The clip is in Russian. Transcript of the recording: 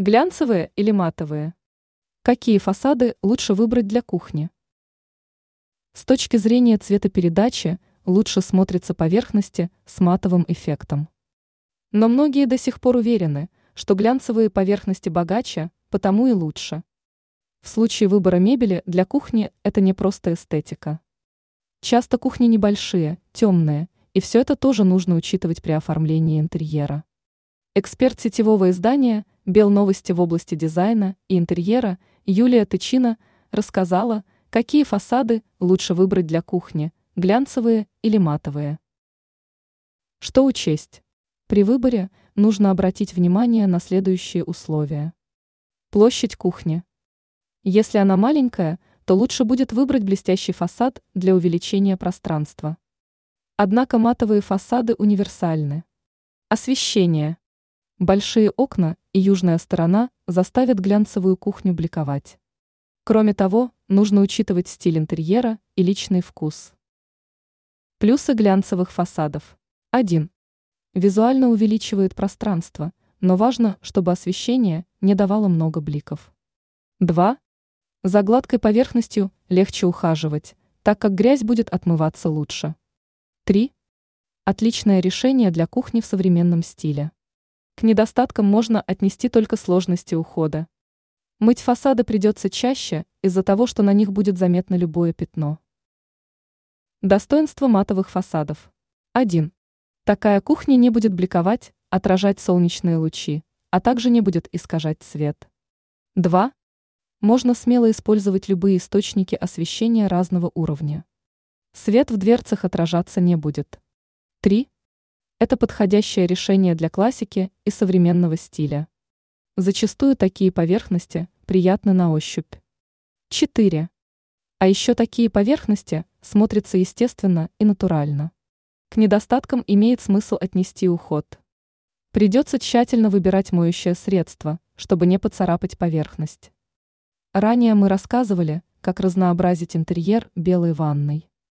Глянцевые или матовые? Какие фасады лучше выбрать для кухни? С точки зрения цветопередачи лучше смотрятся поверхности с матовым эффектом. Но многие до сих пор уверены, что глянцевые поверхности богаче, потому и лучше. В случае выбора мебели для кухни это не просто эстетика. Часто кухни небольшие, темные, и все это тоже нужно учитывать при оформлении интерьера. Эксперт сетевого издания «Бел новости» в области дизайна и интерьера Юлия Тычина рассказала, какие фасады лучше выбрать для кухни – глянцевые или матовые. Что учесть? При выборе нужно обратить внимание на следующие условия. Площадь кухни. Если она маленькая, то лучше будет выбрать блестящий фасад для увеличения пространства. Однако матовые фасады универсальны. Освещение. Большие окна и южная сторона заставят глянцевую кухню бликовать. Кроме того, нужно учитывать стиль интерьера и личный вкус. Плюсы глянцевых фасадов. 1. Визуально увеличивает пространство, но важно, чтобы освещение не давало много бликов. 2. За гладкой поверхностью легче ухаживать, так как грязь будет отмываться лучше. 3. Отличное решение для кухни в современном стиле. К недостаткам можно отнести только сложности ухода. Мыть фасады придется чаще из-за того, что на них будет заметно любое пятно. Достоинство матовых фасадов. 1. Такая кухня не будет бликовать, отражать солнечные лучи, а также не будет искажать цвет. 2. Можно смело использовать любые источники освещения разного уровня. Свет в дверцах отражаться не будет. 3. Это подходящее решение для классики и современного стиля. Зачастую такие поверхности приятны на ощупь. 4. А еще такие поверхности смотрятся естественно и натурально. К недостаткам имеет смысл отнести уход. Придется тщательно выбирать моющее средство, чтобы не поцарапать поверхность. Ранее мы рассказывали, как разнообразить интерьер белой ванной.